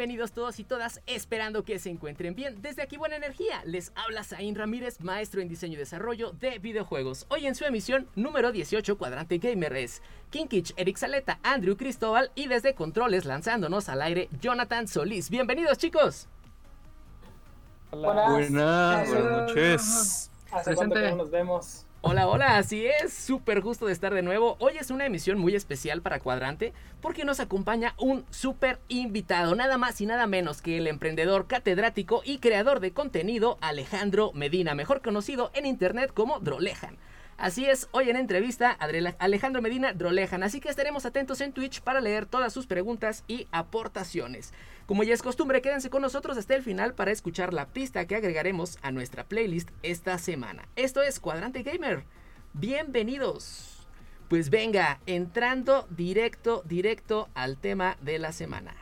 Bienvenidos todos y todas, esperando que se encuentren bien. Desde aquí Buena Energía, les habla Zain Ramírez, maestro en diseño y desarrollo de videojuegos. Hoy en su emisión número 18, Cuadrante Gamer es Kinkich, Eric Saleta, Andrew Cristóbal y desde Controles lanzándonos al aire, Jonathan Solís. Bienvenidos chicos. Hola. Buenas, buenas noches. ¿Hace cuánto que no nos vemos? Hola, hola, así es, súper gusto de estar de nuevo. Hoy es una emisión muy especial para Cuadrante porque nos acompaña un súper invitado, nada más y nada menos que el emprendedor catedrático y creador de contenido Alejandro Medina, mejor conocido en internet como Drolejan. Así es, hoy en entrevista Alejandro Medina Drolejan, así que estaremos atentos en Twitch para leer todas sus preguntas y aportaciones. Como ya es costumbre, quédense con nosotros hasta el final para escuchar la pista que agregaremos a nuestra playlist esta semana. Esto es Cuadrante Gamer. Bienvenidos. Pues venga, entrando directo, directo al tema de la semana.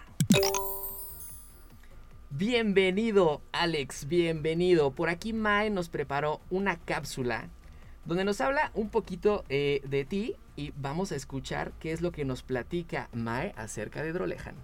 Bienvenido, Alex, bienvenido. Por aquí Mae nos preparó una cápsula donde nos habla un poquito eh, de ti y vamos a escuchar qué es lo que nos platica Mae acerca de Drolejan.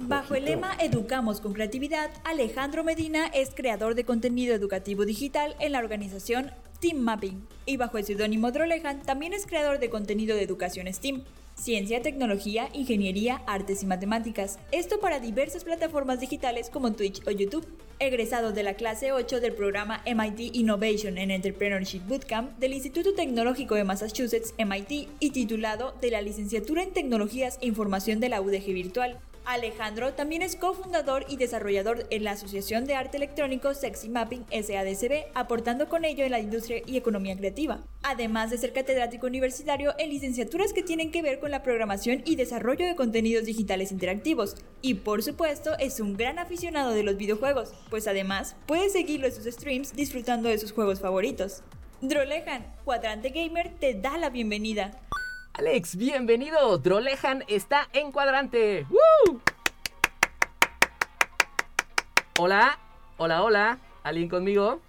Bajo el lema Educamos con Creatividad, Alejandro Medina es creador de contenido educativo digital en la organización Team Mapping y bajo el seudónimo Drolejan también es creador de contenido de educación STEAM, ciencia, tecnología, ingeniería, artes y matemáticas. Esto para diversas plataformas digitales como Twitch o YouTube. Egresado de la clase 8 del programa MIT Innovation and Entrepreneurship Bootcamp del Instituto Tecnológico de Massachusetts, MIT, y titulado de la licenciatura en Tecnologías e Información de la UDG Virtual. Alejandro también es cofundador y desarrollador en la Asociación de Arte Electrónico Sexy Mapping SADCB, aportando con ello en la industria y economía creativa. Además de ser catedrático universitario en licenciaturas que tienen que ver con la programación y desarrollo de contenidos digitales interactivos. Y por supuesto, es un gran aficionado de los videojuegos, pues además puede seguirlo en sus streams disfrutando de sus juegos favoritos. Drolejan, Cuadrante Gamer te da la bienvenida. Alex, bienvenido. Drolejan está en cuadrante. ¡Woo! Hola, hola, hola. ¿Alguien conmigo?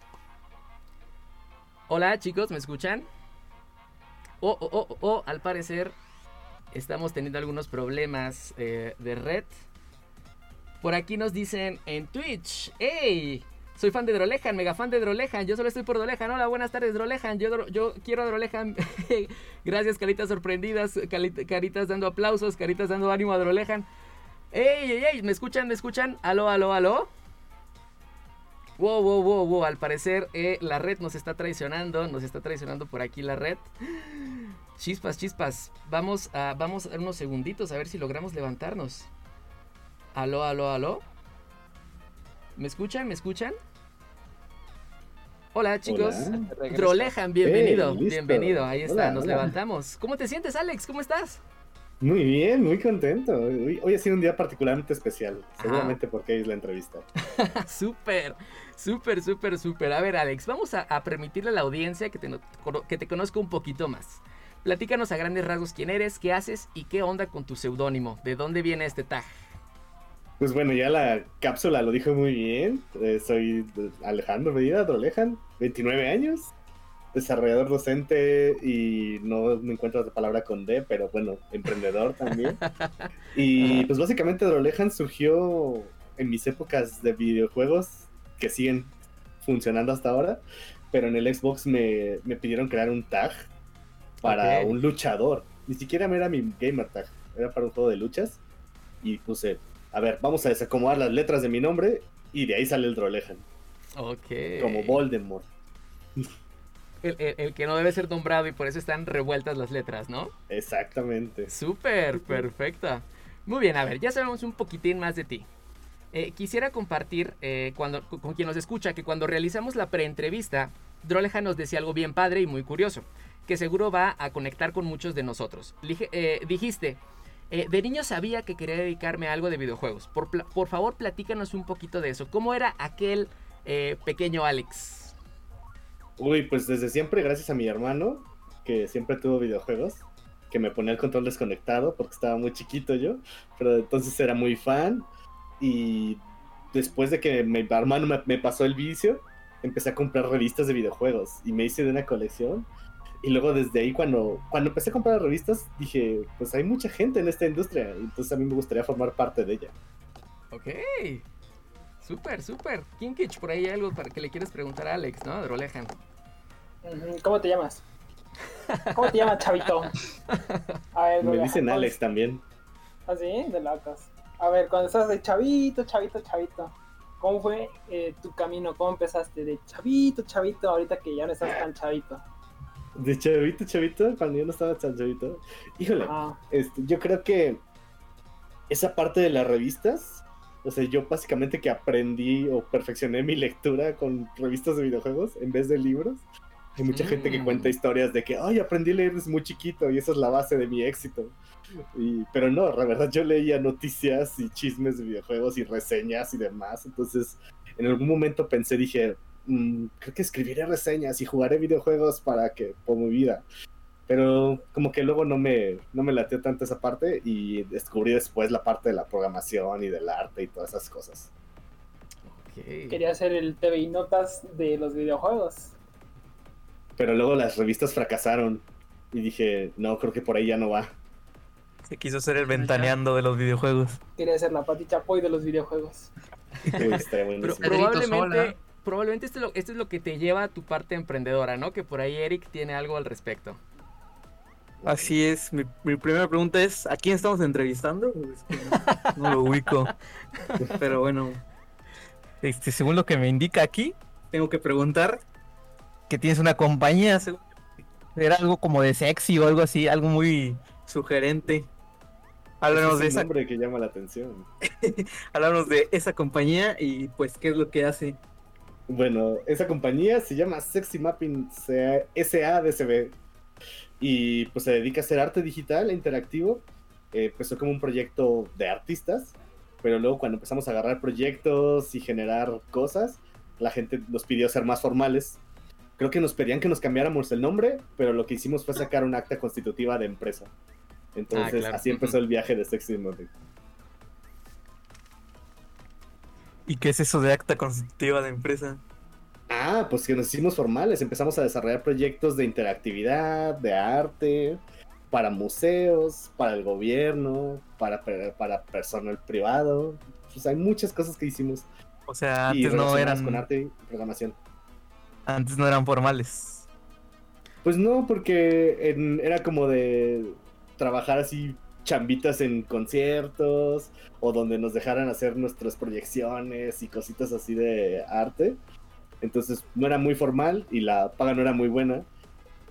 Hola, chicos, ¿me escuchan? Oh, oh, oh, oh, al parecer estamos teniendo algunos problemas eh, de red. Por aquí nos dicen en Twitch, ¡Ey! Soy fan de Drolejan, mega fan de Drolejan. Yo solo estoy por Drolejan. Hola, buenas tardes, Drolejan. Yo, yo quiero a Drolejan. Gracias, caritas sorprendidas, caritas dando aplausos, caritas dando ánimo a Drolejan. ¡Ey, ey, ey! ¿Me escuchan? ¿Me escuchan? ¿Aló, aló, aló? Wow, wow, wow, wow. Al parecer eh, la red nos está traicionando. Nos está traicionando por aquí la red. Chispas, chispas. Vamos a, vamos a unos segunditos a ver si logramos levantarnos. ¿Aló, aló, aló? ¿Me escuchan? ¿Me escuchan? Hola chicos, Drolejan, bienvenido, bienvenido, ahí está, nos levantamos. ¿Cómo te sientes Alex? ¿Cómo estás? Muy bien, muy contento. Hoy, ha sido un día particularmente especial, seguramente porque es la entrevista. súper, súper, súper, súper. A ver Alex, vamos a, permitirle a la audiencia que te, que te conozca un poquito más. Platícanos a grandes rasgos quién eres, qué haces y qué onda con tu seudónimo. ¿De dónde viene este tag? Pues bueno, ya la cápsula lo dijo muy bien. Eh, soy Alejandro Medina Drolejan, 29 años, desarrollador docente y no me encuentro la palabra con D, pero bueno, emprendedor también. y pues básicamente Drolejan surgió en mis épocas de videojuegos que siguen funcionando hasta ahora, pero en el Xbox me, pidieron crear un tag para un luchador. Ni siquiera era mi gamer tag, era para un juego de luchas y puse a ver, vamos a desacomodar las letras de mi nombre y de ahí sale el Drolejan. Ok. Como Voldemort. El, que no debe ser nombrado y por eso están revueltas las letras, ¿no? Exactamente. Súper, perfecta. Muy bien, a ver, ya sabemos un poquitín más de ti. Eh, quisiera compartir eh, cuando, con quien nos escucha que cuando realizamos la preentrevista, Drolejan nos decía algo bien padre y muy curioso, que seguro va a conectar con muchos de nosotros. Eh, dijiste, eh, de niño sabía que quería dedicarme a algo de videojuegos. Por, favor, platícanos un poquito de eso. ¿Cómo era aquel eh, pequeño Alex? Uy, pues desde siempre, gracias a mi hermano, que siempre tuvo videojuegos, que me ponía el control desconectado porque estaba muy chiquito yo, pero entonces era muy fan. Y después de que mi hermano me pasó el vicio, empecé a comprar revistas de videojuegos y me hice de una colección. Y luego desde ahí, cuando, cuando empecé a comprar revistas, dije, pues hay mucha gente en esta industria, entonces a mí me gustaría formar parte de ella. Ok. Súper, súper. Kinkich, por ahí hay algo para que le quieras preguntar a Alex, ¿no? Drolejan. ¿Cómo te llamas? ¿Cómo te llamas, chavito? A ver, me dicen Alex también. ¿Ah, sí? De locos. A ver, cuando estás de chavito, chavito, chavito, ¿cómo fue eh, tu camino? ¿Cómo empezaste de chavito, chavito, ahorita que ya no estás tan chavito? De chavito, chavito, cuando yo no estaba tan chavito. Híjole, ah. este, yo creo que esa parte de las revistas, o sea, yo básicamente que aprendí o perfeccioné mi lectura con revistas de videojuegos en vez de libros. Hay mucha gente que cuenta mm. historias de que, ay, aprendí a leer desde muy chiquito y esa es la base de mi éxito. Y, pero no, la verdad yo leía noticias y chismes de videojuegos y reseñas y demás. Entonces, en algún momento pensé, dije, Mm, creo que escribiré reseñas y jugaré videojuegos para que, por mi vida. Pero como que luego no me, no me latió tanto esa parte y descubrí después la parte de la programación y del arte y todas esas cosas. Quería hacer el TV y notas de los videojuegos. Pero luego las revistas fracasaron y dije, no, creo que por ahí ya no va. Se quiso ser el ventaneando de los videojuegos. Quería ser la Pati Chapoy de los videojuegos. Pero probablemente probablemente esto es, lo, esto es lo que te lleva a tu parte emprendedora, ¿no? Que por ahí Eric tiene algo al respecto. Así es, mi, primera pregunta es, ¿a quién estamos entrevistando? no, lo ubico. Pero bueno, este, según lo que me indica aquí, tengo que preguntar que tienes una compañía, era algo como de sexy o algo así, algo muy sugerente. Háblanos es de esa nombre que llama la atención. Háblanos de esa compañía y pues qué es lo que hace. Bueno, esa compañía se llama Sexy Mapping SADCB y pues se dedica a hacer arte digital e interactivo. Eh, empezó como un proyecto de artistas, pero luego cuando empezamos a agarrar proyectos y generar cosas, la gente nos pidió ser más formales. Creo que nos pedían que nos cambiáramos el nombre, pero lo que hicimos fue sacar un acta constitutiva de empresa. Entonces ah, así empezó el viaje de Sexy Mapping. ¿Y qué es eso de acta constitutiva de empresa? Ah, pues que nos hicimos formales, empezamos a desarrollar proyectos de interactividad, de arte, para museos, para el gobierno, para, para personal privado. Pues hay muchas cosas que hicimos. O sea, antes no eran... Con arte y programación. Antes no eran formales. Pues no, porque era como de trabajar así chambitas en conciertos o donde nos dejaran hacer nuestras proyecciones y cositas así de arte. Entonces no era muy formal y la paga no era muy buena.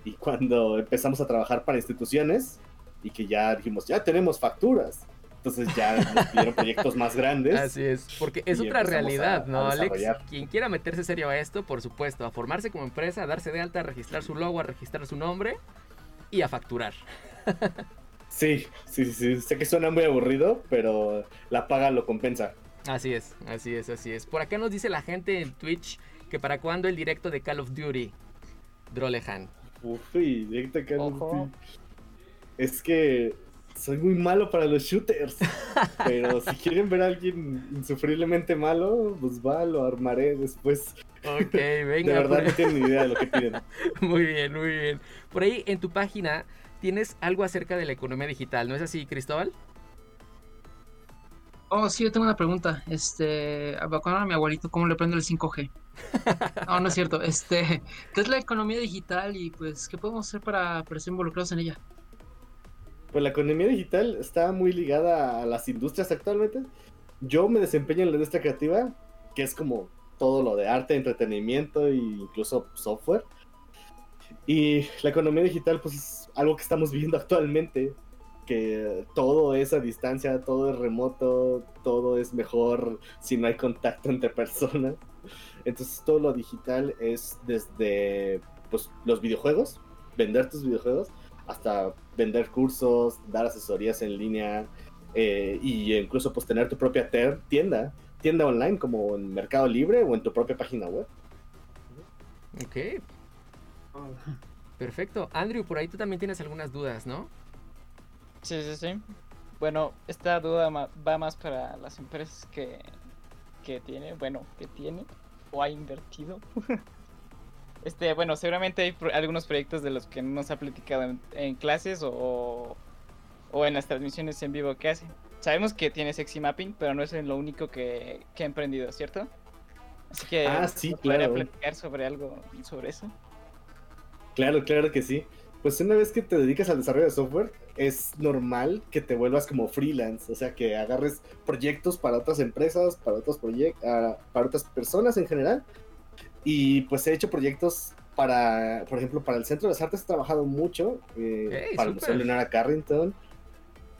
Y cuando empezamos a trabajar para instituciones y que ya dijimos, ya tenemos facturas. Entonces ya nos pidieron proyectos más grandes. Así es, porque es otra realidad, ¿no, Alex? Quien quiera meterse serio a esto, por supuesto, a formarse como empresa, a darse de alta, a registrar su logo, a registrar su nombre y a facturar. Sí, sí, sí, sé que suena muy aburrido, pero la paga lo compensa. Así es, así es, así es. Por acá nos dice la gente en Twitch que para cuándo el directo de Call of Duty, Drolehan. Uy, directo de Call of Duty. Es que soy muy malo para los shooters. pero si quieren ver a alguien insufriblemente malo, pues va, lo armaré después. Ok, venga. De verdad no tienen ni idea de lo que piden. muy bien, muy bien. Por ahí en tu página tienes algo acerca de la economía digital, ¿no es así, Cristóbal? Oh, sí, yo tengo una pregunta. Este, a mi abuelito cómo le prendo el 5G. No, no es cierto. Este, ¿qué es la economía digital y pues qué podemos hacer para, para ser involucrados en ella? Pues la economía digital está muy ligada a las industrias actualmente. Yo me desempeño en la industria creativa, que es como todo lo de arte, entretenimiento e incluso software. Y la economía digital, pues es algo que estamos viviendo actualmente, que todo es a distancia, todo es remoto, todo es mejor si no hay contacto entre personas. Entonces todo lo digital es desde pues, los videojuegos, vender tus videojuegos, hasta vender cursos, dar asesorías en línea eh, y incluso pues tener tu propia tienda, tienda online como en Mercado Libre o en tu propia página web. Ok. Perfecto. Andrew, por ahí tú también tienes algunas dudas, ¿no? Sí, sí, sí. Bueno, esta duda va más para las empresas que, que tiene, bueno, que tiene o ha invertido. este, bueno, seguramente hay algunos proyectos de los que no nos ha platicado en, clases o, o, en las transmisiones en vivo que hace. Sabemos que tiene sexy mapping, pero no es lo único que, que ha emprendido, ¿cierto? Así que ah, sí, claro. platicar sobre algo sobre eso. Claro, claro que sí. Pues una vez que te dedicas al desarrollo de software, es normal que te vuelvas como freelance, o sea, que agarres proyectos para otras empresas, para otros proyectos, ah, para otras personas en general. Y pues he hecho proyectos para, por ejemplo, para el Centro de las Artes he trabajado mucho, eh, para el Museo Leonora Carrington.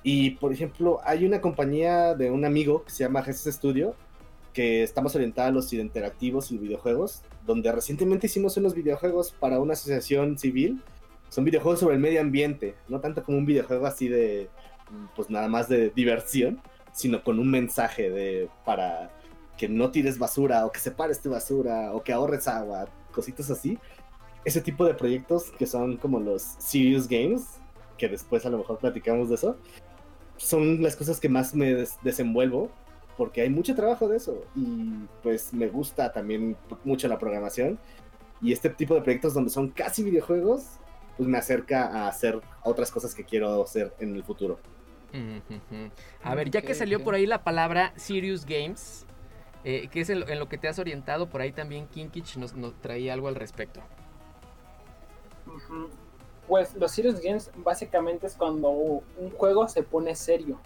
Y por ejemplo, hay una compañía de un amigo que se llama Jesus Studio, que estamos orientados a los interactivos y videojuegos, donde recientemente hicimos unos videojuegos para una asociación civil son videojuegos sobre el medio ambiente, no tanto como un videojuego así de, pues nada más de diversión, sino con un mensaje de para que no tires basura o que separes tu basura o que ahorres agua, cositas así. Ese tipo de proyectos que son como los serious games, que después a lo mejor platicamos de eso, son las cosas que más me desenvuelvo porque hay mucho trabajo de eso y pues me gusta también mucho la programación y este tipo de proyectos donde son casi videojuegos pues me acerca a hacer otras cosas que quiero hacer en el futuro. A ver, ya que salió por ahí la palabra Serious Games, eh, que es en lo, que te has orientado, por ahí también Kinkich nos, traía algo al respecto. Pues los Serious Games básicamente es cuando un juego se pone serio.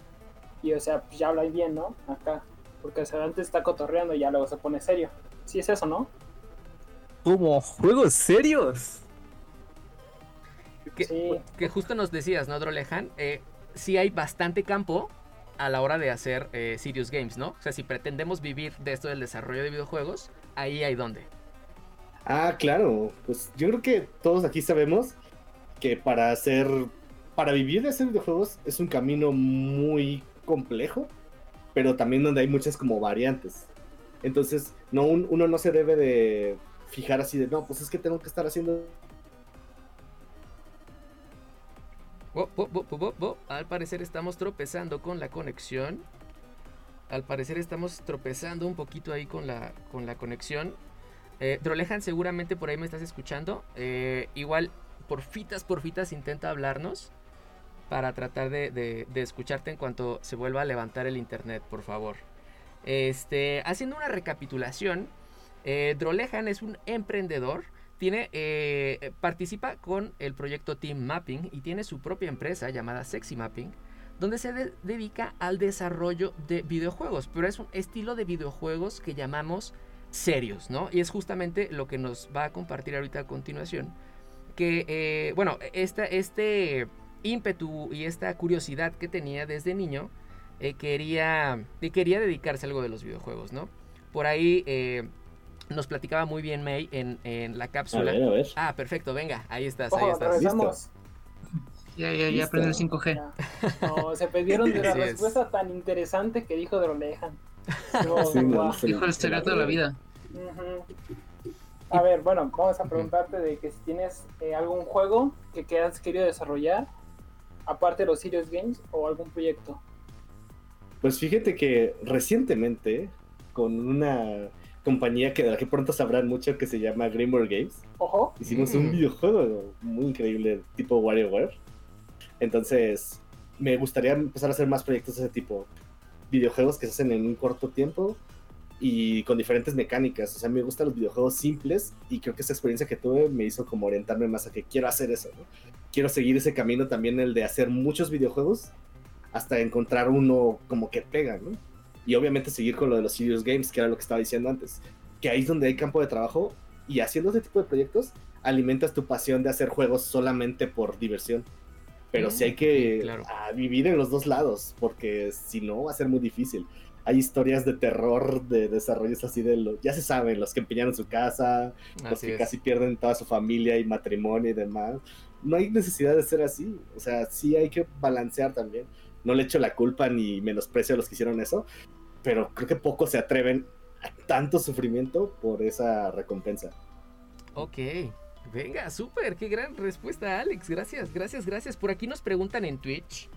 Y o sea, pues ya habla bien, ¿no? Acá. Porque antes está cotorreando y ya luego se pone serio. Sí es eso, ¿no? ¿Cómo? ¿Juegos serios? Que, justo nos decías, ¿no, Drolejan? Eh, sí hay bastante campo a la hora de hacer eh, Serious Games, ¿no? O sea, si pretendemos vivir de esto del desarrollo de videojuegos, ahí hay donde. Ah, claro. Pues yo creo que todos aquí sabemos que para hacer. Para vivir de hacer videojuegos es un camino muy complejo, pero también donde hay muchas como variantes. Entonces, no, uno no se debe de fijar así de, no, pues es que tengo que estar haciendo Al parecer estamos tropezando con la conexión. Al parecer estamos tropezando un poquito ahí con la, con la conexión. Eh, Drolejan, seguramente por ahí me estás escuchando. Eh, igual, por fitas, por fitas, intenta hablarnos para tratar de, escucharte en cuanto se vuelva a levantar el internet, por favor. Este, haciendo una recapitulación, eh, Drolejan es un emprendedor tiene, eh, participa con el proyecto Team Mapping y tiene su propia empresa llamada Sexy Mapping, donde se dedica al desarrollo de videojuegos, pero es un estilo de videojuegos que llamamos serios, ¿no? Y es justamente lo que nos va a compartir ahorita a continuación. Que, eh, bueno, este ímpetu y esta curiosidad que tenía desde niño, eh, quería, quería dedicarse a algo de los videojuegos, ¿no? Por ahí nos platicaba muy bien May en, en la cápsula. A ver, a ver. Ah, perfecto, venga, ahí estás, ahí estás. Ya, ya, ya aprendí el 5G. No, se perdieron de la respuesta tan interesante que dijo Drolejan. No, dijo el secreto de la vida. A ver, bueno, vamos a preguntarte de que si tienes eh, algún juego que, que has querido desarrollar, aparte de los Serious Games, o algún proyecto. Pues fíjate que recientemente, con una compañía que de la que pronto sabrán mucho que se llama Greenboard Games. Ojo. Hicimos un mm. videojuego muy increíble tipo WarioWare. Entonces, me gustaría empezar a hacer más proyectos de ese tipo. Videojuegos que se hacen en un corto tiempo y con diferentes mecánicas. O sea, me gustan los videojuegos simples y creo que esa experiencia que tuve me hizo como orientarme más a que quiero hacer eso. Quiero seguir ese camino también, el de hacer muchos videojuegos hasta encontrar uno como que pega, ¿no? y obviamente seguir con lo de los serious games, que era lo que estaba diciendo antes, que ahí es donde hay campo de trabajo y haciendo este tipo de proyectos alimentas tu pasión de hacer juegos solamente por diversión. Pero sí hay que vivir en los dos lados, porque si no va a ser muy difícil. Hay historias de terror de desarrollos así de lo, ya se saben, los que empeñaron su casa, los que casi pierden toda su familia y matrimonio y demás. no hay necesidad de ser así. O sea, sí hay que balancear también. No le echo la culpa ni menosprecio a los que hicieron eso, pero creo que pocos se atreven a tanto sufrimiento por esa recompensa. Ok. Venga, súper, qué gran respuesta, Alex. Gracias, gracias, gracias. Por aquí nos preguntan en Twitch.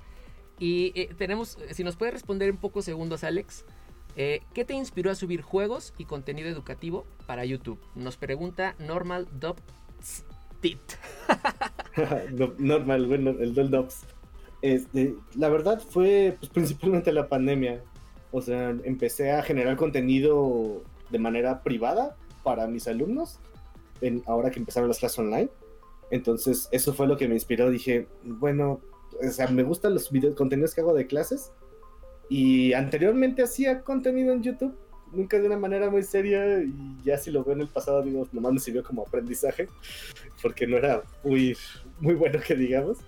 Y eh, tenemos, si nos puede responder en pocos segundos, Alex. eh, ¿Qué te inspiró a subir juegos y contenido educativo para YouTube? Nos pregunta Normal Tit. No- Normal, bueno, el del Dops. Este, la verdad fue pues, principalmente la pandemia. O sea, empecé a generar contenido de manera privada para mis alumnos, ahora que empezaron las clases online. Entonces, eso fue lo que me inspiró. Dije, bueno, o sea, me gustan los videos, contenidos que hago de clases. Y anteriormente hacía contenido en YouTube, nunca de una manera muy seria. Y ya si lo veo en el pasado, digo, nomás me sirvió como aprendizaje, porque no era muy, muy bueno que digamos.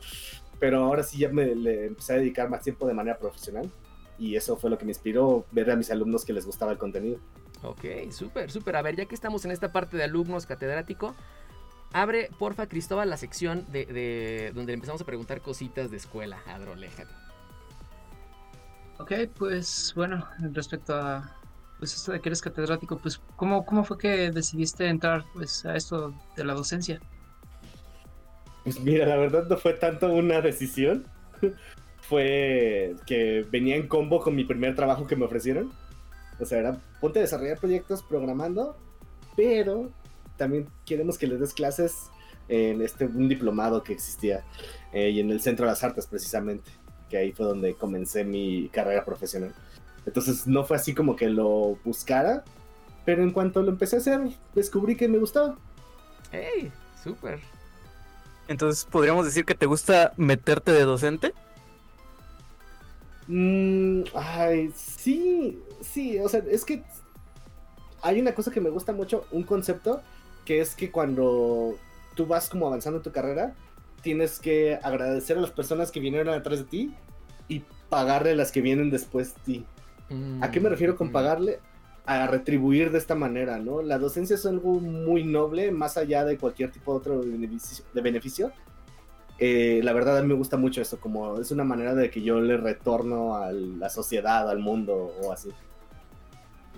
Pero ahora sí ya me le empecé a dedicar más tiempo de manera profesional. Y eso fue lo que me inspiró ver a mis alumnos que les gustaba el contenido. Ok, súper, súper. A ver, ya que estamos en esta parte de alumnos catedrático, abre, porfa, Cristóbal, la sección de, de- donde empezamos a preguntar cositas de escuela a Drolejan. Ok, pues bueno, respecto a pues esto de que eres catedrático, pues ¿cómo, cómo fue que decidiste entrar pues a esto de la docencia? Pues mira, la verdad no fue tanto una decisión. fue que venía en combo con mi primer trabajo que me ofrecieron. O sea, era ponte a desarrollar proyectos programando, pero también queremos que les des clases en este un diplomado que existía eh, y en el Centro de las Artes precisamente, que ahí fue donde comencé mi carrera profesional. Entonces no fue así como que lo buscara, pero en cuanto lo empecé a hacer, descubrí que me gustaba. ¡Ey! Súper. Entonces, ¿podríamos decir que te gusta meterte de docente? Mm, ay, sí, sí, o sea, es que hay una cosa que me gusta mucho, un concepto, que es que cuando tú vas como avanzando en tu carrera, tienes que agradecer a las personas que vinieron atrás de ti y pagarle a las que vienen después de ti. ¿A qué me refiero con Mm, pagarle? A retribuir de esta manera, ¿no? La docencia es algo muy noble, más allá de cualquier tipo de otro beneficio. De beneficio. Eh, la verdad a mí me gusta mucho eso, como es una manera de que yo le retorno a la sociedad, al mundo o así.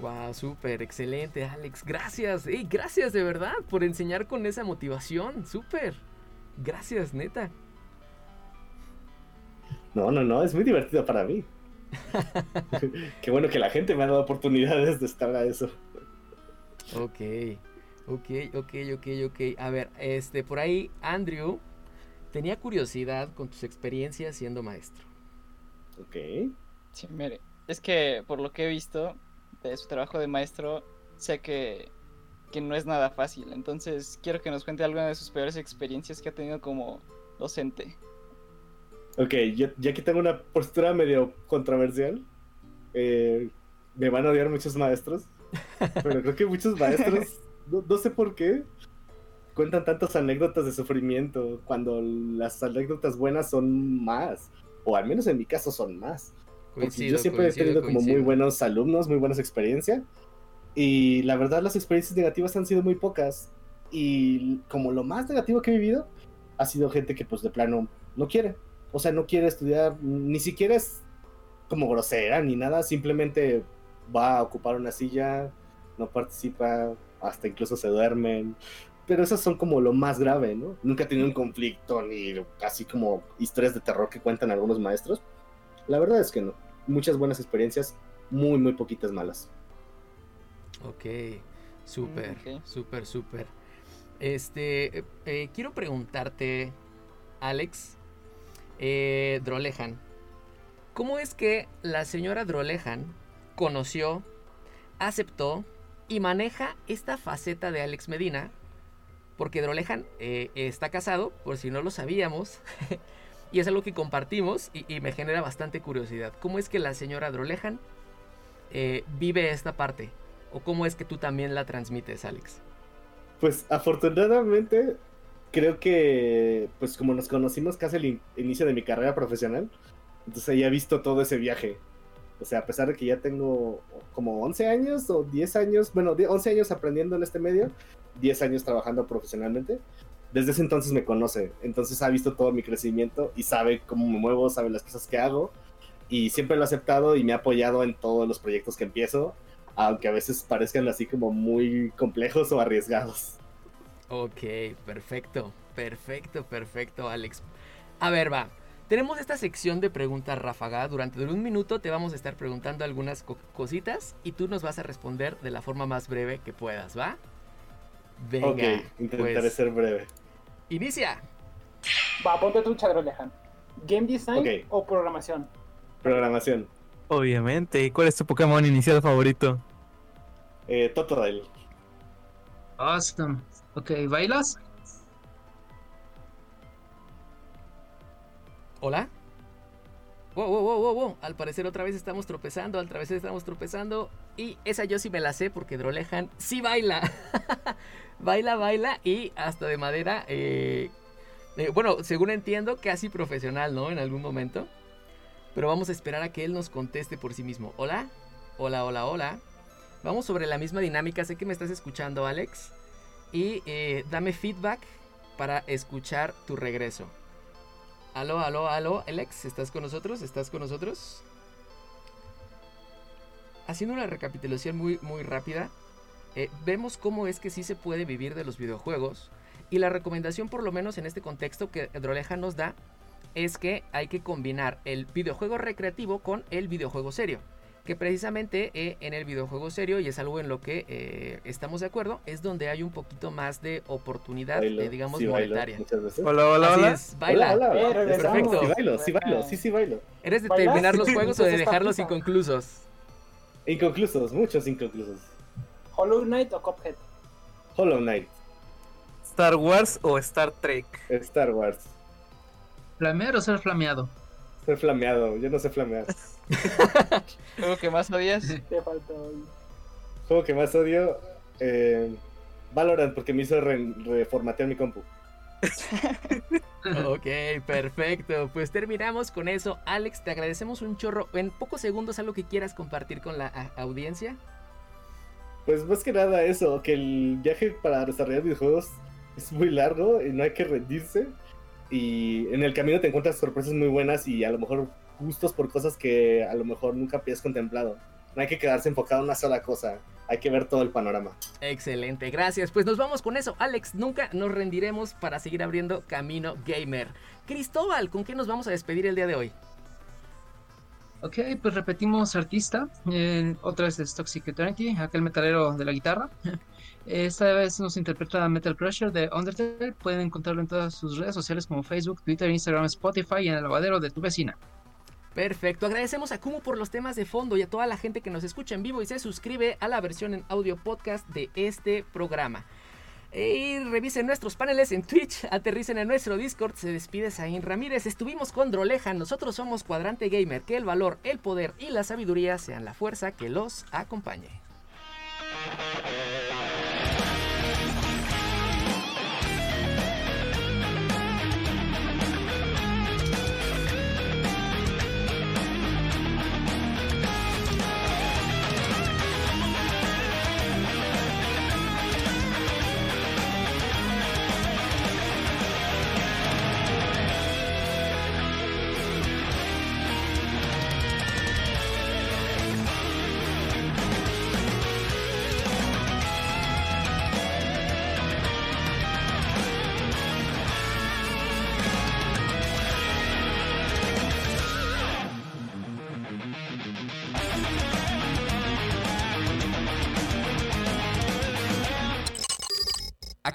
Wow, súper, excelente, Alex. Gracias, ey, gracias de verdad por enseñar con esa motivación. Súper. Gracias, neta. No, no, no, es muy divertido para mí. Qué bueno que la gente me ha dado oportunidades de estar a eso. Ok, ok, ok, ok, ok. A ver, este, por ahí, Andrew tenía curiosidad con tus experiencias siendo maestro. Ok. Sí, mire, es que por lo que he visto de su trabajo de maestro, sé que, que no es nada fácil. Entonces, quiero que nos cuente alguna de sus peores experiencias que ha tenido como docente. Ok, yo, ya que tengo una postura medio controversial, eh, me van a odiar muchos maestros, pero creo que muchos maestros, no sé por qué, cuentan tantas anécdotas de sufrimiento cuando las anécdotas buenas son más, o al menos en mi caso son más. Porque Coincido, yo siempre coincido, he tenido como muy coincido. buenos alumnos, muy buenas experiencias. Y la verdad las experiencias negativas han sido muy pocas. Y como lo más negativo que he vivido ha sido gente que pues de plano no quiere. O sea, no quiere estudiar, ni siquiera es como grosera ni nada, simplemente va a ocupar una silla, no participa, hasta incluso se duermen. Pero esas son como lo más grave, ¿no? Nunca he tenido un conflicto ni así como historias de terror que cuentan algunos maestros. La verdad es que no. Muchas buenas experiencias, muy, muy poquitas malas. Ok, súper, Mm, ok. súper, súper. Este, eh, eh, quiero preguntarte, Alex, eh, Drolejan, ¿cómo es que la señora Drolejan conoció, aceptó y maneja esta faceta de Alex Medina? Porque Drolejan eh, está casado, por si no lo sabíamos, y es algo que compartimos y, me genera bastante curiosidad. ¿Cómo es que la señora Drolejan eh, vive esta parte? ¿O cómo es que tú también la transmites, Alex? Pues afortunadamente, creo que, pues como nos conocimos casi al in- inicio de mi carrera profesional, entonces ya he visto todo ese viaje. O sea, a pesar de que ya tengo como 11 años o 10 años, bueno, die- 11 años aprendiendo en este medio, 10 años trabajando profesionalmente, desde ese entonces me conoce, entonces ha visto todo mi crecimiento y sabe cómo me muevo, sabe las cosas que hago y siempre lo ha aceptado y me ha apoyado en todos los proyectos que empiezo, aunque a veces parezcan así como muy complejos o arriesgados. Ok, perfecto, perfecto, perfecto, Alex. A ver, va. Tenemos esta sección de preguntas ráfaga. Durante un minuto te vamos a estar preguntando algunas co- cositas y tú nos vas a responder de la forma más breve que puedas, ¿va? Venga, ok, intentaré pues, ser breve. Inicia. Va, ponte tu Lejan. ¿Game design o programación? Programación. Obviamente. ¿Y cuál es tu Pokémon inicial favorito? Eh, Totodile. Awesome. Ok, ¿bailas? ¿Hola? Wow, wow, wow, wow. Al parecer otra vez estamos tropezando, al vez estamos tropezando. Y esa yo sí me la sé porque Drolejan sí baila. baila, baila y hasta de madera. eh, eh, bueno, según entiendo, casi profesional, ¿no? En algún momento. Pero vamos a esperar a que él nos conteste por sí mismo. Hola, hola, hola, hola. Vamos sobre la misma dinámica. Sé que me estás escuchando, Alex. Y eh, dame feedback para escuchar tu regreso. Aló, aló, aló, Alex, ¿estás con nosotros? ¿Estás con nosotros? Haciendo una recapitulación muy, muy rápida, eh, vemos cómo es que sí se puede vivir de los videojuegos. Y la recomendación, por lo menos en este contexto que Droleja nos da, es que hay que combinar el videojuego recreativo con el videojuego serio. Que precisamente eh, en el videojuego serio, y es algo en lo que eh, estamos de acuerdo, es donde hay un poquito más de oportunidad, Bailo, eh, digamos, sí bailo monetaria. muchas veces. Hola, hola, Así hola. es, baila. Hola, hola. Eh. Perfecto. Sí bailo, sí bailo, sí, sí bailo. ¿Eres de ¿Bailas? terminar los juegos o de dejarlos inconclusos? Inconclusos, muchos inconclusos. ¿Hollow Knight o Cuphead? Hollow Knight, ¿Star Wars o Star Trek? Star Wars. ¿Flamear o ser flameado? Ser flameado, yo no sé flamear. ¿Juego que más odias? Te faltó. Juego que más odio, eh, Valorant, porque me hizo re- reformatear mi compu. Ok, perfecto. Pues terminamos con eso. Alex, te agradecemos un chorro. En pocos segundos, algo que quieras compartir con la audiencia. Pues más que nada eso, que el viaje para desarrollar videojuegos es muy largo y no hay que rendirse. Y en el camino te encuentras sorpresas muy buenas y a lo mejor gustos por cosas que a lo mejor nunca habías contemplado. No hay que quedarse enfocado en una sola cosa, hay que ver todo el panorama. Excelente, gracias. Pues nos vamos con eso, Alex. Nunca nos rendiremos para seguir abriendo camino gamer. Cristóbal, ¿con qué nos vamos a despedir el día de hoy? Ok, pues repetimos artista. eh, otra vez es Toxic Eternity, aquel metalero de la guitarra. Esta vez nos interpreta Metal Crusher de Undertale. Pueden encontrarlo en todas sus redes sociales como Facebook, Twitter, Instagram, Spotify y en el lavadero de tu vecina. Perfecto, agradecemos a Kumu por los temas de fondo y a toda la gente que nos escucha en vivo y se suscribe a la versión en audio podcast de este programa. Y revisen nuestros paneles en Twitch, aterricen en nuestro Discord, se despide Zain Ramírez, estuvimos con Droleja, nosotros somos Cuadrante Gamer, que el valor, el poder y la sabiduría sean la fuerza que los acompañe.